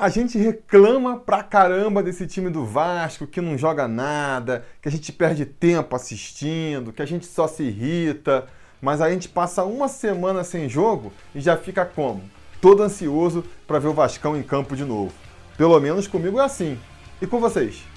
A gente reclama pra caramba desse time do Vasco que não joga nada, que a gente perde tempo assistindo, que a gente só se irrita, mas a gente passa uma semana sem jogo e já fica como? Todo ansioso para ver o Vascão em campo de novo. Pelo menos comigo é assim. E com vocês?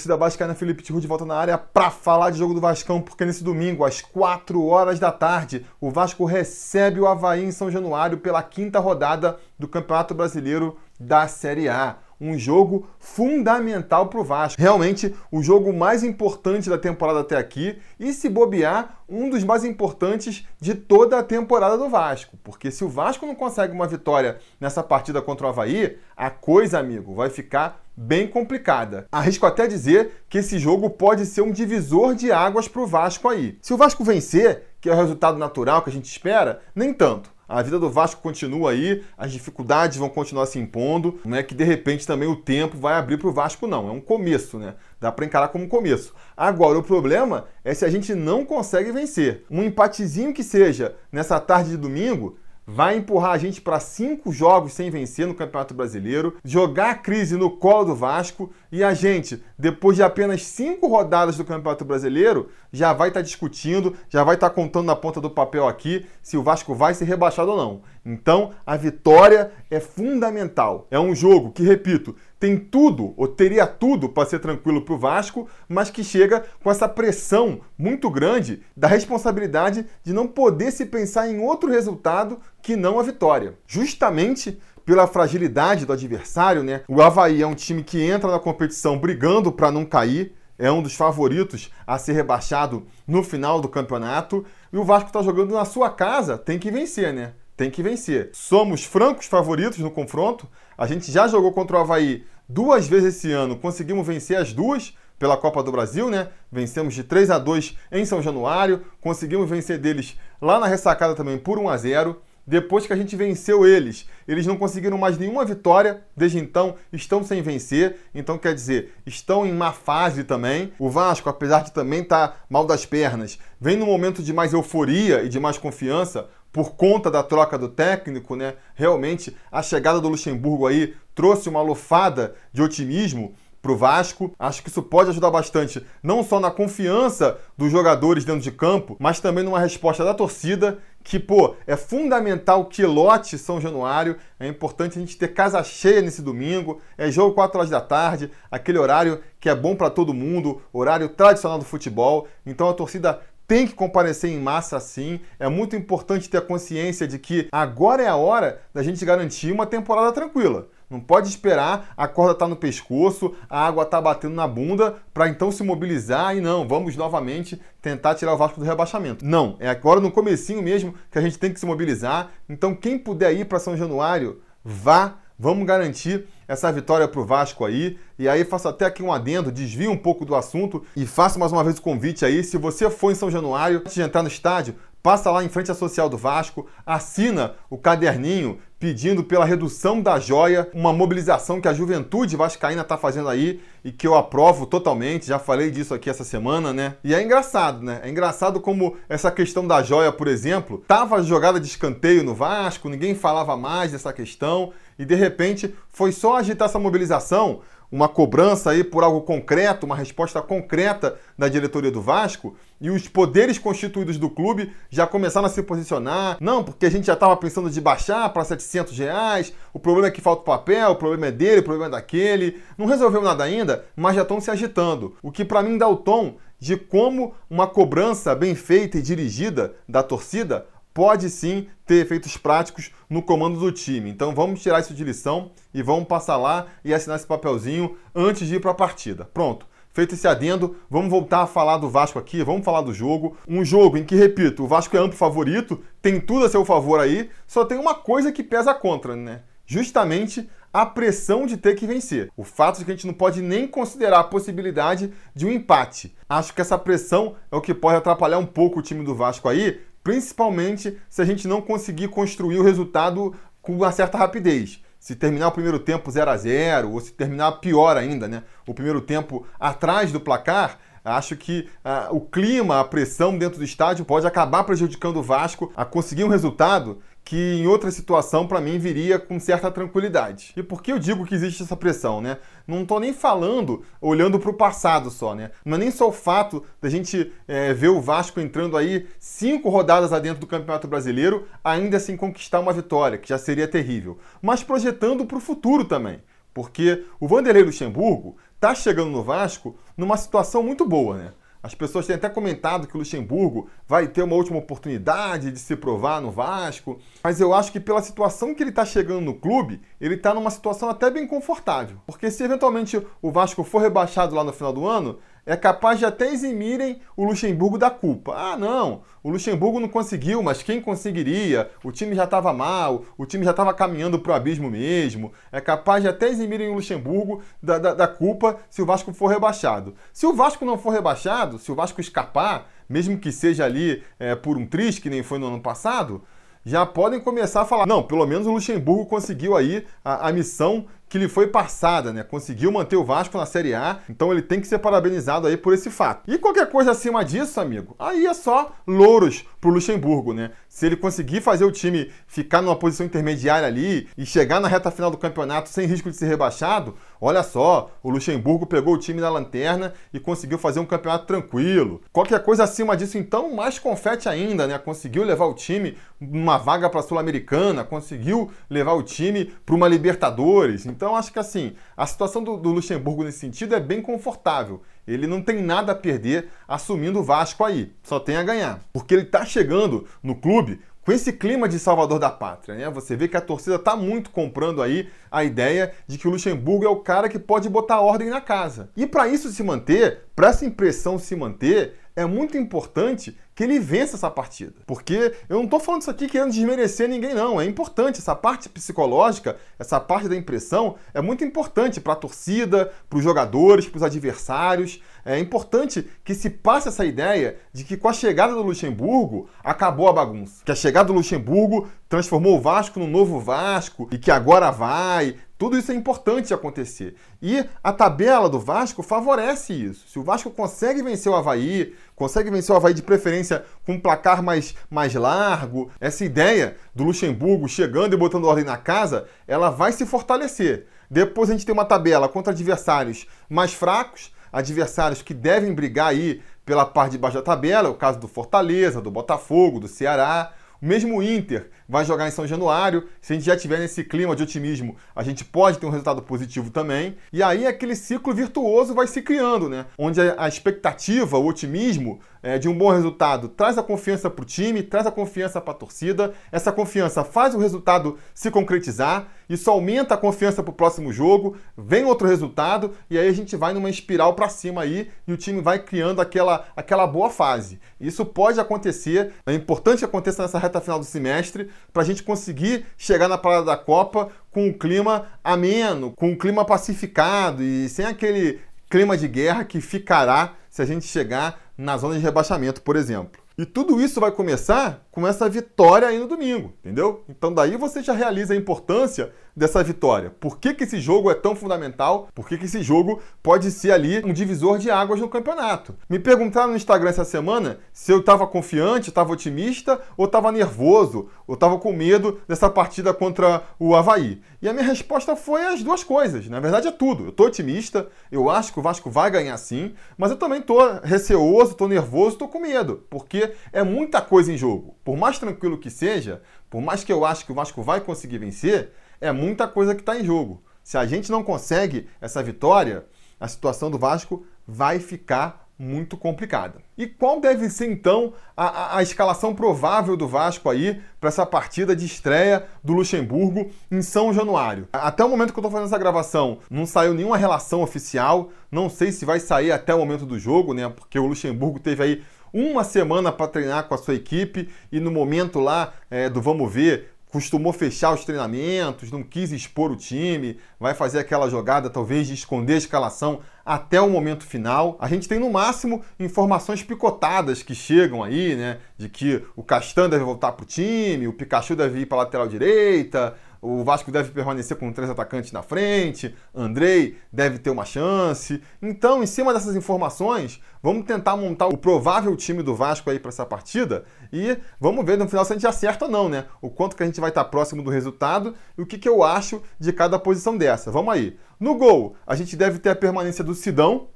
Torcida vascaína, Felipe Tiru de volta na área para falar de jogo do Vascão, porque nesse domingo, às 4 horas da tarde, o Vasco recebe o Havaí em São Januário pela quinta rodada do Campeonato Brasileiro da Série A um jogo fundamental para o Vasco. Realmente, o jogo mais importante da temporada até aqui e, se bobear, um dos mais importantes de toda a temporada do Vasco. Porque se o Vasco não consegue uma vitória nessa partida contra o Havaí, a coisa, amigo, vai ficar bem complicada. Arrisco até dizer que esse jogo pode ser um divisor de águas para o Vasco aí. Se o Vasco vencer, que é o resultado natural que a gente espera, nem tanto a vida do Vasco continua aí, as dificuldades vão continuar se impondo, não é que de repente também o tempo vai abrir para o Vasco, não. É um começo, né? Dá para encarar como começo. Agora, o problema é se a gente não consegue vencer. Um empatezinho que seja nessa tarde de domingo vai empurrar a gente para cinco jogos sem vencer no Campeonato Brasileiro, jogar a crise no colo do Vasco e a gente, depois de apenas cinco rodadas do Campeonato Brasileiro, já vai estar tá discutindo, já vai estar tá contando na ponta do papel aqui se o Vasco vai ser rebaixado ou não. Então, a vitória é fundamental. É um jogo que, repito, tem tudo, ou teria tudo para ser tranquilo para o Vasco, mas que chega com essa pressão muito grande da responsabilidade de não poder se pensar em outro resultado que não a vitória. Justamente pela fragilidade do adversário, né? O Havaí é um time que entra na competição brigando para não cair, é um dos favoritos a ser rebaixado no final do campeonato. E o Vasco está jogando na sua casa, tem que vencer, né? Tem que vencer. Somos francos favoritos no confronto. A gente já jogou contra o Havaí duas vezes esse ano, conseguimos vencer as duas pela Copa do Brasil, né? Vencemos de 3 a 2 em São Januário, conseguimos vencer deles lá na ressacada também por 1 a 0. Depois que a gente venceu eles, eles não conseguiram mais nenhuma vitória, desde então estão sem vencer, então quer dizer, estão em má fase também. O Vasco, apesar de também estar tá mal das pernas, vem num momento de mais euforia e de mais confiança por conta da troca do técnico, né? Realmente a chegada do Luxemburgo aí trouxe uma lufada de otimismo para o Vasco. Acho que isso pode ajudar bastante, não só na confiança dos jogadores dentro de campo, mas também numa resposta da torcida, que, pô, é fundamental que lote São Januário. É importante a gente ter casa cheia nesse domingo. É jogo 4 horas da tarde, aquele horário que é bom para todo mundo, horário tradicional do futebol. Então a torcida tem que comparecer em massa sim. É muito importante ter a consciência de que agora é a hora da gente garantir uma temporada tranquila. Não pode esperar a corda estar tá no pescoço, a água tá batendo na bunda para então se mobilizar e não, vamos novamente tentar tirar o Vasco do rebaixamento. Não, é agora no comecinho mesmo que a gente tem que se mobilizar. Então quem puder ir para São Januário, vá Vamos garantir essa vitória para o Vasco aí. E aí faço até aqui um adendo, desvio um pouco do assunto e faço mais uma vez o convite aí. Se você for em São Januário, antes de entrar no estádio, passa lá em frente à Social do Vasco, assina o caderninho pedindo pela redução da joia, uma mobilização que a juventude vascaína está fazendo aí e que eu aprovo totalmente, já falei disso aqui essa semana, né? E é engraçado, né? É engraçado como essa questão da joia, por exemplo, tava jogada de escanteio no Vasco, ninguém falava mais dessa questão e de repente foi só agitar essa mobilização, uma cobrança aí por algo concreto, uma resposta concreta da diretoria do Vasco, e os poderes constituídos do clube já começaram a se posicionar. Não, porque a gente já estava pensando de baixar para 700 reais, o problema é que falta o papel, o problema é dele, o problema é daquele. Não resolveu nada ainda, mas já estão se agitando. O que para mim dá o tom de como uma cobrança bem feita e dirigida da torcida pode sim ter efeitos práticos no comando do time. Então vamos tirar isso de lição e vamos passar lá e assinar esse papelzinho antes de ir para a partida. Pronto. Feito esse adendo, vamos voltar a falar do Vasco aqui, vamos falar do jogo. Um jogo em que, repito, o Vasco é amplo favorito, tem tudo a seu favor aí, só tem uma coisa que pesa contra, né? Justamente a pressão de ter que vencer. O fato de que a gente não pode nem considerar a possibilidade de um empate. Acho que essa pressão é o que pode atrapalhar um pouco o time do Vasco aí, principalmente se a gente não conseguir construir o resultado com uma certa rapidez. Se terminar o primeiro tempo 0 a 0 ou se terminar pior ainda, né? O primeiro tempo atrás do placar, Acho que ah, o clima, a pressão dentro do estádio pode acabar prejudicando o Vasco a conseguir um resultado que em outra situação para mim viria com certa tranquilidade. E por que eu digo que existe essa pressão, né? Não estou nem falando olhando para o passado só, né? Não é nem só o fato da gente é, ver o Vasco entrando aí cinco rodadas adentro do Campeonato Brasileiro, ainda assim conquistar uma vitória, que já seria terrível, mas projetando para o futuro também. Porque o Vanderlei Luxemburgo está chegando no Vasco numa situação muito boa, né? As pessoas têm até comentado que o Luxemburgo vai ter uma última oportunidade de se provar no Vasco, mas eu acho que pela situação que ele está chegando no clube, ele está numa situação até bem confortável. Porque se eventualmente o Vasco for rebaixado lá no final do ano, é capaz de até eximirem o Luxemburgo da culpa. Ah, não, o Luxemburgo não conseguiu, mas quem conseguiria? O time já estava mal, o time já estava caminhando para o abismo mesmo. É capaz de até eximirem o Luxemburgo da, da, da, culpa se o Vasco for rebaixado. Se o Vasco não for rebaixado, se o Vasco escapar, mesmo que seja ali é, por um triste, que nem foi no ano passado, já podem começar a falar: não, pelo menos o Luxemburgo conseguiu aí a, a missão que lhe foi passada, né? Conseguiu manter o Vasco na Série A, então ele tem que ser parabenizado aí por esse fato. E qualquer coisa acima disso, amigo, aí é só louros pro Luxemburgo, né? Se ele conseguir fazer o time ficar numa posição intermediária ali e chegar na reta final do campeonato sem risco de ser rebaixado, olha só, o Luxemburgo pegou o time na lanterna e conseguiu fazer um campeonato tranquilo. Qualquer coisa acima disso, então, mais confete ainda, né? Conseguiu levar o time numa vaga para a Sul-Americana, conseguiu levar o time para uma Libertadores. Então, acho que assim, a situação do, do Luxemburgo nesse sentido é bem confortável. Ele não tem nada a perder assumindo o Vasco aí, só tem a ganhar. Porque ele está chegando no clube com esse clima de salvador da pátria, né? Você vê que a torcida está muito comprando aí a ideia de que o Luxemburgo é o cara que pode botar ordem na casa. E para isso se manter, para essa impressão se manter, é muito importante que ele vença essa partida. Porque eu não estou falando isso aqui querendo desmerecer ninguém, não. É importante. Essa parte psicológica, essa parte da impressão, é muito importante para a torcida, para os jogadores, para os adversários. É importante que se passe essa ideia de que com a chegada do Luxemburgo acabou a bagunça. Que a chegada do Luxemburgo transformou o Vasco no novo Vasco e que agora vai. Tudo isso é importante acontecer. E a tabela do Vasco favorece isso. Se o Vasco consegue vencer o Havaí, consegue vencer o Havaí de preferência com um placar mais, mais largo, essa ideia do Luxemburgo chegando e botando ordem na casa, ela vai se fortalecer. Depois a gente tem uma tabela contra adversários mais fracos, adversários que devem brigar aí pela parte de baixo da tabela, é o caso do Fortaleza, do Botafogo, do Ceará. Mesmo o Inter vai jogar em São Januário. Se a gente já tiver nesse clima de otimismo, a gente pode ter um resultado positivo também. E aí aquele ciclo virtuoso vai se criando, né? Onde a expectativa, o otimismo é, de um bom resultado traz a confiança para o time, traz a confiança para a torcida. Essa confiança faz o resultado se concretizar. Isso aumenta a confiança para o próximo jogo. Vem outro resultado e aí a gente vai numa espiral para cima aí e o time vai criando aquela, aquela boa fase. Isso pode acontecer. É importante que aconteça nessa reta final do semestre para a gente conseguir chegar na parada da Copa com um clima ameno, com um clima pacificado e sem aquele clima de guerra que ficará se a gente chegar na zona de rebaixamento, por exemplo. E tudo isso vai começar com essa vitória aí no domingo, entendeu? Então daí você já realiza a importância dessa vitória. Por que, que esse jogo é tão fundamental? Por que, que esse jogo pode ser ali um divisor de águas no campeonato? Me perguntaram no Instagram essa semana se eu estava confiante, estava otimista, ou estava nervoso, ou estava com medo dessa partida contra o Havaí. E a minha resposta foi as duas coisas. Na verdade é tudo. Eu estou otimista, eu acho que o Vasco vai ganhar sim, mas eu também estou receoso, estou nervoso, estou com medo, porque é muita coisa em jogo. Por mais tranquilo que seja, por mais que eu acho que o Vasco vai conseguir vencer, é muita coisa que está em jogo. Se a gente não consegue essa vitória, a situação do Vasco vai ficar muito complicada. E qual deve ser então a, a, a escalação provável do Vasco aí para essa partida de estreia do Luxemburgo em São Januário? Até o momento que eu estou fazendo essa gravação, não saiu nenhuma relação oficial. Não sei se vai sair até o momento do jogo, né? Porque o Luxemburgo teve aí uma semana para treinar com a sua equipe e no momento lá é, do vamos ver costumou fechar os treinamentos, não quis expor o time, vai fazer aquela jogada talvez de esconder a escalação até o momento final. A gente tem no máximo informações picotadas que chegam aí, né? De que o Castan deve voltar para o time, o Pikachu deve ir para lateral direita, o Vasco deve permanecer com três atacantes na frente, Andrei deve ter uma chance. Então, em cima dessas informações, vamos tentar montar o provável time do Vasco aí para essa partida e vamos ver no final se a gente acerta ou não, né? O quanto que a gente vai estar próximo do resultado e o que, que eu acho de cada posição dessa. Vamos aí. No gol, a gente deve ter a permanência do Sidão,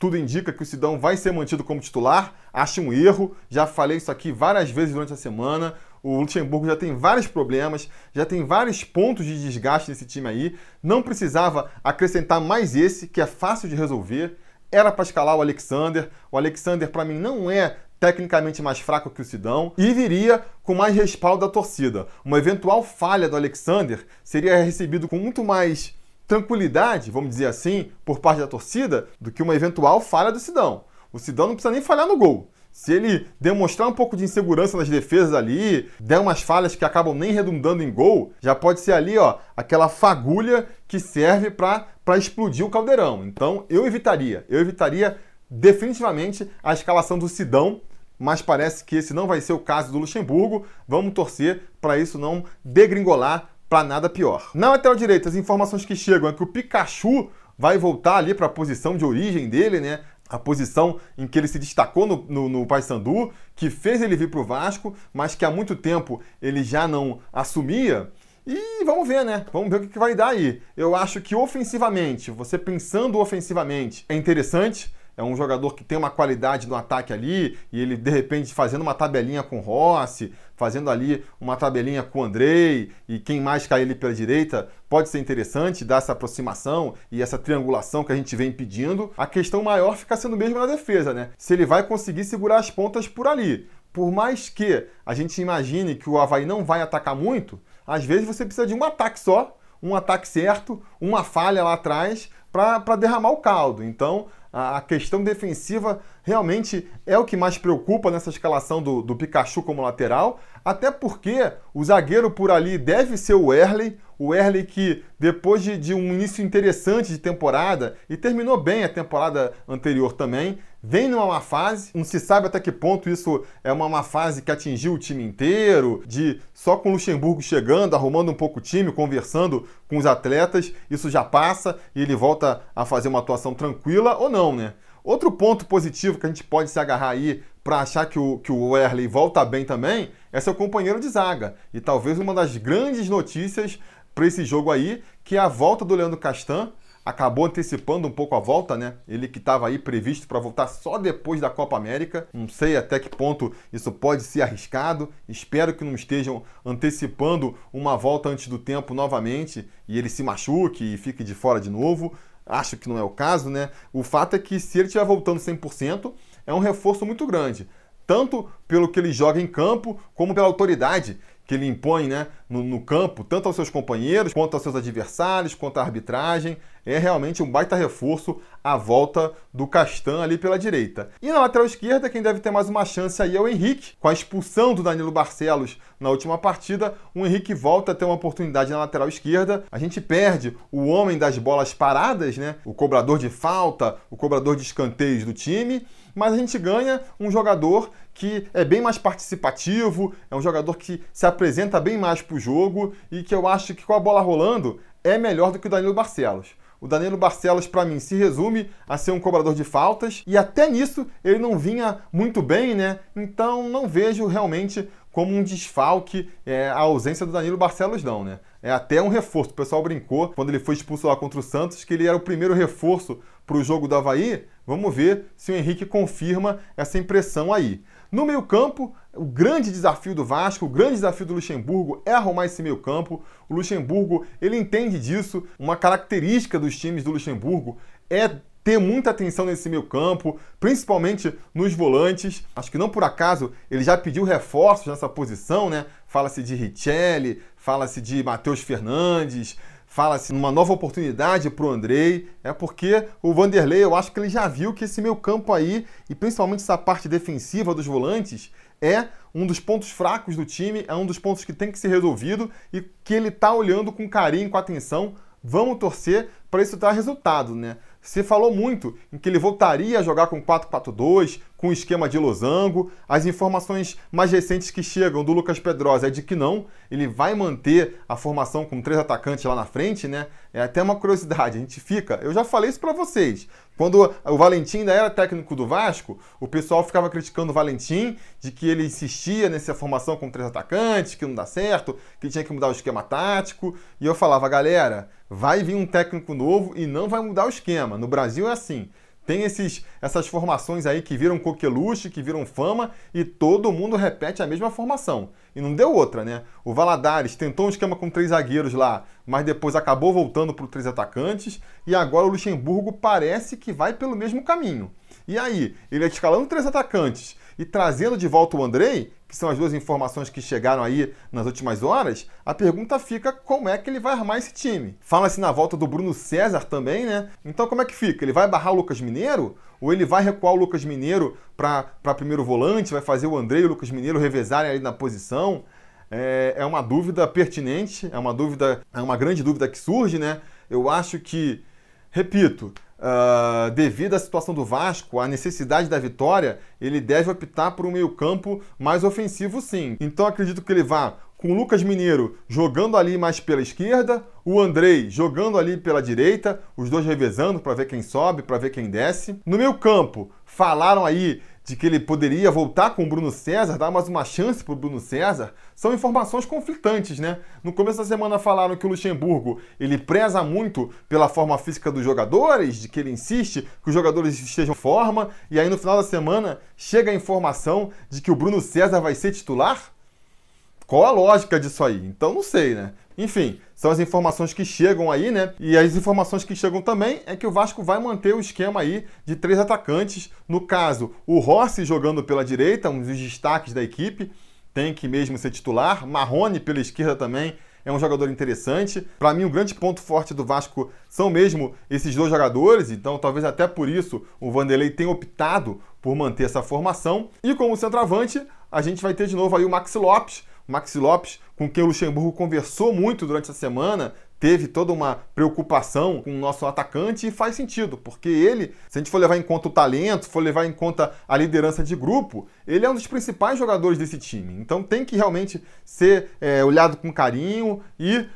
tudo indica que o Sidão vai ser mantido como titular. Acho um erro, já falei isso aqui várias vezes durante a semana. O Luxemburgo já tem vários problemas, já tem vários pontos de desgaste nesse time aí. Não precisava acrescentar mais esse, que é fácil de resolver. Era para escalar o Alexander. O Alexander, para mim, não é tecnicamente mais fraco que o Sidão e viria com mais respaldo da torcida. Uma eventual falha do Alexander seria recebido com muito mais tranquilidade, vamos dizer assim, por parte da torcida, do que uma eventual falha do Sidão. O Sidão não precisa nem falhar no gol. Se ele demonstrar um pouco de insegurança nas defesas ali, der umas falhas que acabam nem redundando em gol, já pode ser ali, ó, aquela fagulha que serve para explodir o caldeirão. Então, eu evitaria, eu evitaria definitivamente a escalação do Sidão, mas parece que esse não vai ser o caso do Luxemburgo. Vamos torcer para isso não degringolar para nada pior. Na lateral direita, as informações que chegam é que o Pikachu vai voltar ali para a posição de origem dele, né? A posição em que ele se destacou no, no, no Paysandu, que fez ele vir para o Vasco, mas que há muito tempo ele já não assumia. E vamos ver, né? Vamos ver o que, vai dar aí. Eu acho que ofensivamente, você pensando ofensivamente, é interessante é um jogador que tem uma qualidade no ataque ali, e ele de repente fazendo uma tabelinha com Rossi, fazendo ali uma tabelinha com o Andrei, e quem mais cair ali pela direita, pode ser interessante dar essa aproximação e essa triangulação que a gente vem pedindo. A questão maior fica sendo mesmo na defesa, né? Se ele vai conseguir segurar as pontas por ali. Por mais que a gente imagine que o Havaí não vai atacar muito, às vezes você precisa de um ataque só, um ataque certo, uma falha lá atrás para derramar o caldo. Então, a questão defensiva realmente é o que mais preocupa nessa escalação do, do Pikachu como lateral, até porque o zagueiro por ali deve ser o Erley, o Erley que depois de, de, um início interessante de temporada e terminou bem a temporada anterior também, vem numa má fase. Não se sabe até que ponto isso é uma má fase que atingiu o time inteiro, de só com o Luxemburgo chegando, arrumando um pouco o time, conversando com os atletas, isso já passa e ele volta a fazer uma atuação tranquila ou não, né? Outro ponto positivo que a gente pode se agarrar aí para achar que o, que o Erley volta bem também é seu companheiro de zaga. E talvez uma das grandes notícias para esse jogo aí, que é a volta do Leandro Castan. Acabou antecipando um pouco a volta, né? Ele que estava aí previsto para voltar só depois da Copa América. Não sei até que ponto isso pode ser arriscado. Espero que não estejam antecipando uma volta antes do tempo novamente e ele se machuque e fique de fora de novo. Acho que não é o caso, né? O fato é que se ele estiver voltando 100%, é um reforço muito grande. Tanto pelo que ele joga em campo, como pela autoridade que ele impõe né, no, no, campo, tanto aos seus companheiros, quanto aos seus adversários, quanto à arbitragem. É realmente um baita reforço a volta do Castan ali pela direita. E na lateral esquerda, quem deve ter mais uma chance aí é o Henrique. Com a expulsão do Danilo Barcelos na última partida, o Henrique volta a ter uma oportunidade na lateral esquerda. A gente perde o homem das bolas paradas, né? O cobrador de falta, o cobrador de escanteios do time mas a gente ganha um jogador que é bem mais participativo, é um jogador que se apresenta bem mais para o jogo e que eu acho que com a bola rolando é melhor do que o Danilo Barcelos. O Danilo Barcelos, para mim, se resume a ser um cobrador de faltas e até nisso ele não vinha muito bem, né? Então não vejo realmente como um desfalque é, a ausência do Danilo Barcelos, não, né? É até um reforço. O pessoal brincou quando ele foi expulso lá contra o Santos que ele era o primeiro reforço para o jogo do Havaí. Vamos ver se o Henrique confirma essa impressão aí. No meio-campo, o grande desafio do Vasco, o grande desafio do Luxemburgo é arrumar esse meio-campo. O Luxemburgo, ele entende disso. Uma característica dos times do Luxemburgo é ter muita atenção nesse meio campo, principalmente nos volantes. Acho que não por acaso ele já pediu reforços nessa posição, né? Fala-se de Richelli, fala-se de Matheus Fernandes, fala-se numa nova oportunidade para o Andrei, é porque o Vanderlei, eu acho que ele já viu que esse meio campo aí, e principalmente essa parte defensiva dos volantes, é um dos pontos fracos do time, é um dos pontos que tem que ser resolvido e que ele está olhando com carinho, com atenção. Vamos torcer para isso dar resultado, né? Se falou muito em que ele voltaria a jogar com 4-4-2, com esquema de losango. As informações mais recentes que chegam do Lucas Pedrosa é de que não, ele vai manter a formação com três atacantes lá na frente, né? É até uma curiosidade, a gente fica. Eu já falei isso para vocês. Quando o Valentim ainda era técnico do Vasco, o pessoal ficava criticando o Valentim de que ele insistia nessa formação com três atacantes, que não dá certo, que tinha que mudar o esquema tático. E eu falava, galera, vai vir um técnico novo e não vai mudar o esquema. No Brasil é assim. Tem esses, essas formações aí que viram coqueluche, que viram fama e todo mundo repete a mesma formação. E não deu outra, né? O Valadares tentou um esquema com três zagueiros lá, mas depois acabou voltando para três atacantes. E agora o Luxemburgo parece que vai pelo mesmo caminho. E aí, ele escalando três atacantes e trazendo de volta o Andrei, que são as duas informações que chegaram aí nas últimas horas, a pergunta fica como é que ele vai armar esse time. Fala-se na volta do Bruno César também, né? Então como é que fica? Ele vai barrar o Lucas Mineiro? Ou ele vai recuar o Lucas Mineiro para primeiro volante, vai fazer o Andrei e o Lucas Mineiro revezarem ali na posição? É, é uma dúvida pertinente, é uma dúvida, é uma grande dúvida que surge, né? Eu acho que, repito, Uh, devido à situação do Vasco, à necessidade da vitória, ele deve optar por um meio-campo mais ofensivo, sim. Então acredito que ele vá com o Lucas Mineiro jogando ali mais pela esquerda, o Andrei jogando ali pela direita, os dois revezando para ver quem sobe, para ver quem desce. No meio-campo, falaram aí de que ele poderia voltar com o Bruno César, dar mais uma chance para o Bruno César, são informações conflitantes, né? No começo da semana falaram que o Luxemburgo ele preza muito pela forma física dos jogadores, de que ele insiste que os jogadores estejam em forma, e aí no final da semana chega a informação de que o Bruno César vai ser titular. Qual a lógica disso aí? Então não sei, né? Enfim, são as informações que chegam aí, né? E as informações que chegam também é que o Vasco vai manter o esquema aí de três atacantes. No caso, o Rossi jogando pela direita, um dos destaques da equipe, tem que mesmo ser titular. Marrone pela esquerda também é um jogador interessante. Para mim, o grande ponto forte do Vasco são mesmo esses dois jogadores, então talvez até por isso o Vanderlei tenha optado por manter essa formação. E como centroavante, a gente vai ter de novo aí o Maxi Lopes, Maxi Lopes, com quem o Luxemburgo conversou muito durante a semana, teve toda uma preocupação com o nosso atacante e faz sentido, porque ele, se a gente for levar em conta o talento, for levar em conta a liderança de grupo, ele é um dos principais jogadores desse time. Então tem que realmente ser é, olhado com carinho e uh,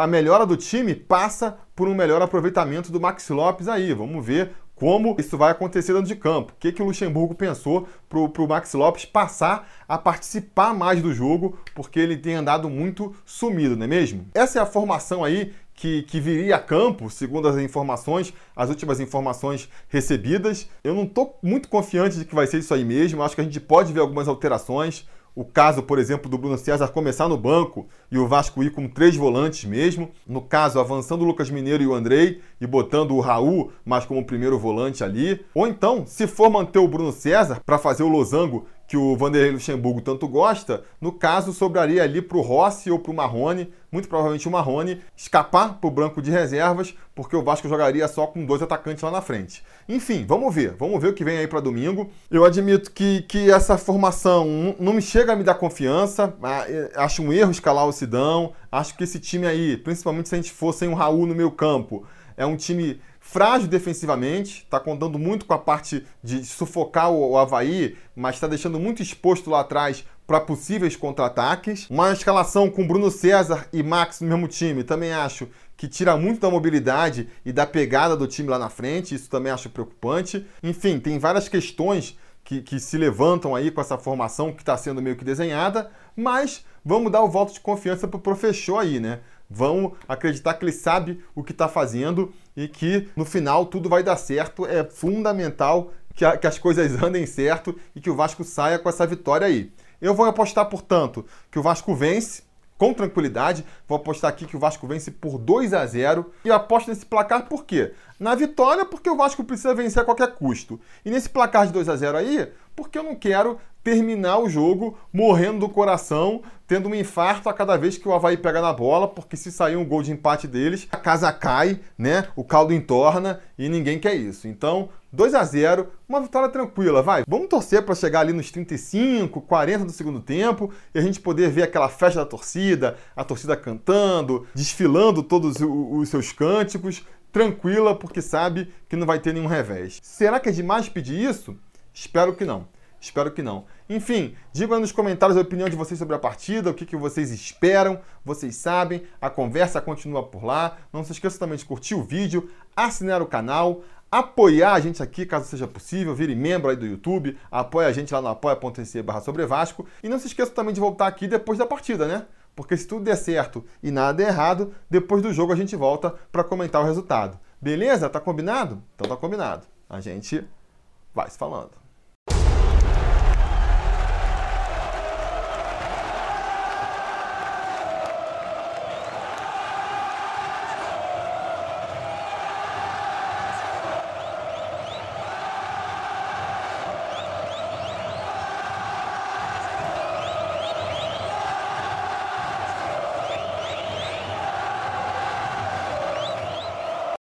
a melhora do time passa por um melhor aproveitamento do Maxi Lopes aí. Vamos ver como isso vai acontecer dentro de campo. O que, que o Luxemburgo pensou para o Max Lopes passar a participar mais do jogo, porque ele tem andado muito sumido, não é mesmo? Essa é a formação aí que, que, viria a campo, segundo as informações, as últimas informações recebidas. Eu não estou muito confiante de que vai ser isso aí mesmo. Acho que a gente pode ver algumas alterações. O caso, por exemplo, do Bruno César começar no banco e o Vasco ir com três volantes mesmo. No caso, avançando o Lucas Mineiro e o Andrei e botando o Raul mais como primeiro volante ali. Ou então, se for manter o Bruno César para fazer o losango que o Vanderlei Luxemburgo tanto gosta, no caso sobraria ali para o Rossi ou para o Marrone, muito provavelmente o Marrone, escapar para o branco de reservas, porque o Vasco jogaria só com dois atacantes lá na frente. Enfim, vamos ver, vamos ver o que vem aí para domingo. Eu admito que, que essa formação não me chega a me dar confiança, é, acho um erro escalar o Sidão, acho que esse time aí, principalmente se a gente for sem um Raul no meio campo, é um time frágil defensivamente, está contando muito com a parte de sufocar o, o Havaí, mas está deixando muito exposto lá atrás para possíveis contra-ataques. Uma escalação com Bruno César e Max no mesmo time, também acho que tira muito da mobilidade e da pegada do time lá na frente, isso também acho preocupante. Enfim, tem várias questões que, que se levantam aí com essa formação que está sendo meio que desenhada, mas vamos dar o voto de confiança para o professor aí, né? Vão acreditar que ele sabe o que está fazendo e que no final tudo vai dar certo. É fundamental que, a, que as coisas andem certo e que o Vasco saia com essa vitória aí. Eu vou apostar, portanto, que o Vasco vence com tranquilidade. Vou apostar aqui que o Vasco vence por 2 a 0 e aposto nesse placar por quê? Na vitória, porque o Vasco precisa vencer a qualquer custo. E nesse placar de 2 a 0 aí, porque eu não quero terminar o jogo morrendo do coração, tendo um infarto a cada vez que o Havaí pega na bola, porque se sair um gol de empate deles, a casa cai, né? O caldo entorna e ninguém quer isso. Então, 2 a 0 uma vitória tranquila, vai. Vamos torcer para chegar ali nos 35, 40 do segundo tempo e a gente poder ver aquela festa da torcida, a torcida cantando, desfilando todos os seus cânticos, tranquila, porque sabe que não vai ter nenhum revés. Será que é demais pedir isso? Espero que não. Espero que não. Enfim, digam nos comentários a opinião de vocês sobre a partida, o que, que vocês esperam, vocês sabem, a conversa continua por lá. Não se esqueça também de curtir o vídeo, assinar o canal, apoiar a gente aqui, caso seja possível, vire membro aí do YouTube, apoia a gente lá no apoia.se barra sobre Vasco. E não se esqueça também de voltar aqui depois da partida, né? Porque se tudo der certo e nada der errado, depois do jogo a gente volta para comentar o resultado. Beleza? Tá combinado? Então tá combinado. A gente vai se falando.